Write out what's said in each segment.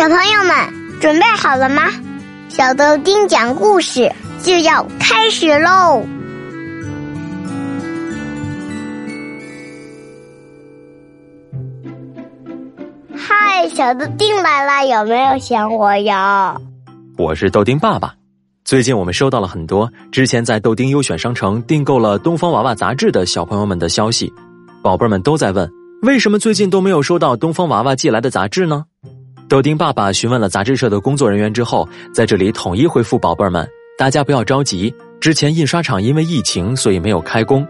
小朋友们准备好了吗？小豆丁讲故事就要开始喽！嗨，小豆丁来了，有没有想我呀？我是豆丁爸爸。最近我们收到了很多之前在豆丁优选商城订购了《东方娃娃》杂志的小朋友们的消息，宝贝们都在问。为什么最近都没有收到东方娃娃寄来的杂志呢？豆丁爸爸询问了杂志社的工作人员之后，在这里统一回复宝贝儿们：大家不要着急，之前印刷厂因为疫情，所以没有开工。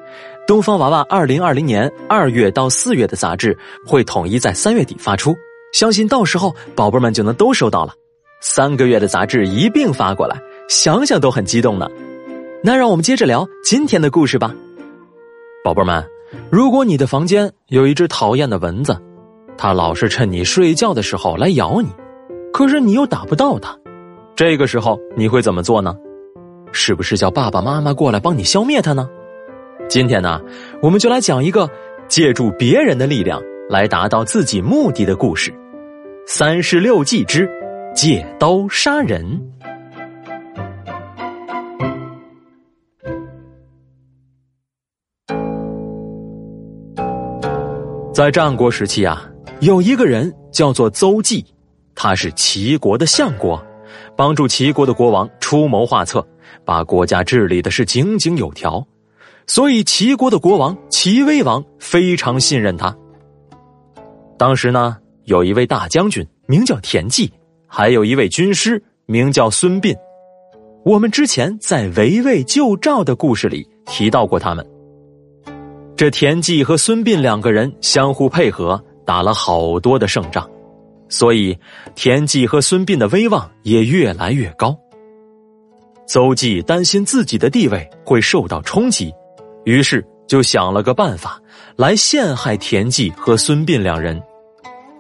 东方娃娃二零二零年二月到四月的杂志会统一在三月底发出，相信到时候宝贝们就能都收到了。三个月的杂志一并发过来，想想都很激动呢。那让我们接着聊今天的故事吧，宝贝们。如果你的房间有一只讨厌的蚊子，它老是趁你睡觉的时候来咬你，可是你又打不到它，这个时候你会怎么做呢？是不是叫爸爸妈妈过来帮你消灭它呢？今天呢，我们就来讲一个借助别人的力量来达到自己目的的故事，《三十六计之借刀杀人》。在战国时期啊，有一个人叫做邹忌，他是齐国的相国，帮助齐国的国王出谋划策，把国家治理的是井井有条，所以齐国的国王齐威王非常信任他。当时呢，有一位大将军名叫田忌，还有一位军师名叫孙膑，我们之前在围魏救赵的故事里提到过他们。这田忌和孙膑两个人相互配合，打了好多的胜仗，所以田忌和孙膑的威望也越来越高。邹忌担心自己的地位会受到冲击，于是就想了个办法来陷害田忌和孙膑两人。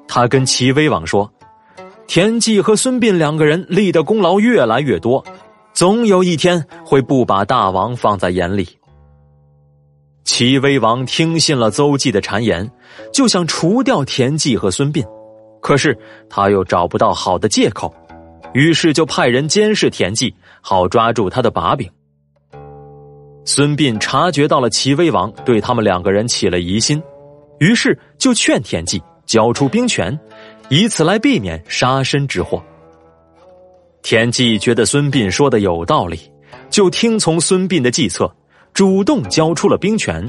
他跟齐威王说：“田忌和孙膑两个人立的功劳越来越多，总有一天会不把大王放在眼里。”齐威王听信了邹忌的谗言，就想除掉田忌和孙膑，可是他又找不到好的借口，于是就派人监视田忌，好抓住他的把柄。孙膑察觉到了齐威王对他们两个人起了疑心，于是就劝田忌交出兵权，以此来避免杀身之祸。田忌觉得孙膑说的有道理，就听从孙膑的计策。主动交出了兵权，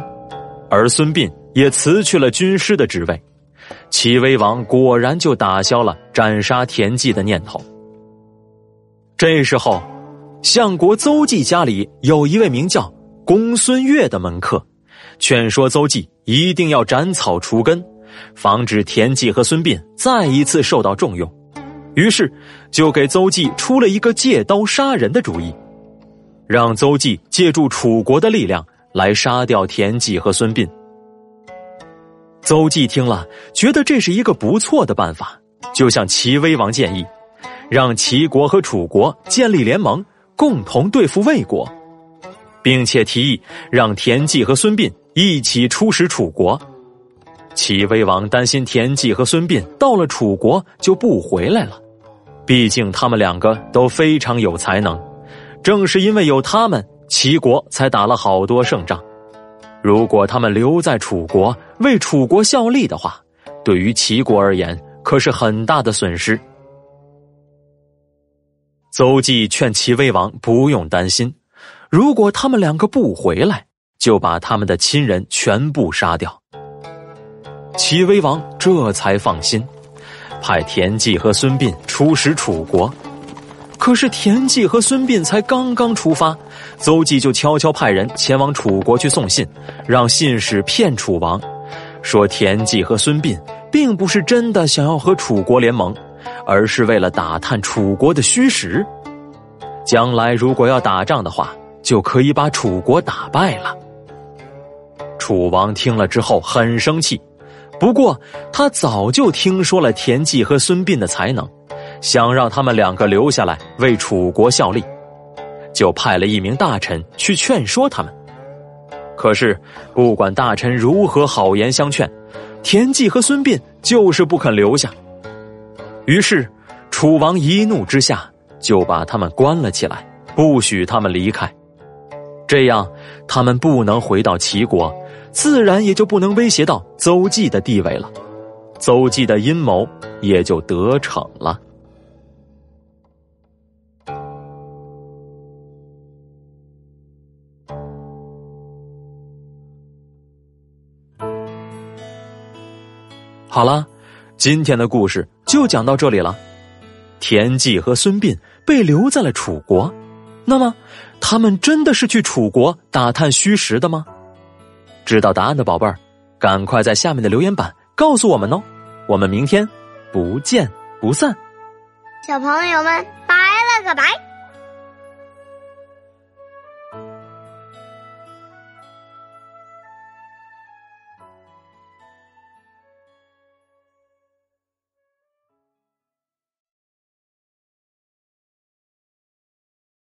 而孙膑也辞去了军师的职位。齐威王果然就打消了斩杀田忌的念头。这时候，相国邹忌家里有一位名叫公孙越的门客，劝说邹忌一定要斩草除根，防止田忌和孙膑再一次受到重用。于是，就给邹忌出了一个借刀杀人的主意。让邹忌借助楚国的力量来杀掉田忌和孙膑。邹忌听了，觉得这是一个不错的办法，就向齐威王建议，让齐国和楚国建立联盟，共同对付魏国，并且提议让田忌和孙膑一起出使楚国。齐威王担心田忌和孙膑到了楚国就不回来了，毕竟他们两个都非常有才能。正是因为有他们，齐国才打了好多胜仗。如果他们留在楚国为楚国效力的话，对于齐国而言可是很大的损失。邹忌劝齐威王不用担心，如果他们两个不回来，就把他们的亲人全部杀掉。齐威王这才放心，派田忌和孙膑出使楚国。可是田忌和孙膑才刚刚出发，邹忌就悄悄派人前往楚国去送信，让信使骗楚王，说田忌和孙膑并不是真的想要和楚国联盟，而是为了打探楚国的虚实，将来如果要打仗的话，就可以把楚国打败了。楚王听了之后很生气，不过他早就听说了田忌和孙膑的才能。想让他们两个留下来为楚国效力，就派了一名大臣去劝说他们。可是，不管大臣如何好言相劝，田忌和孙膑就是不肯留下。于是，楚王一怒之下就把他们关了起来，不许他们离开。这样，他们不能回到齐国，自然也就不能威胁到邹忌的地位了。邹忌的阴谋也就得逞了。好了，今天的故事就讲到这里了。田忌和孙膑被留在了楚国，那么他们真的是去楚国打探虚实的吗？知道答案的宝贝儿，赶快在下面的留言板告诉我们哦！我们明天不见不散。小朋友们，拜了个拜。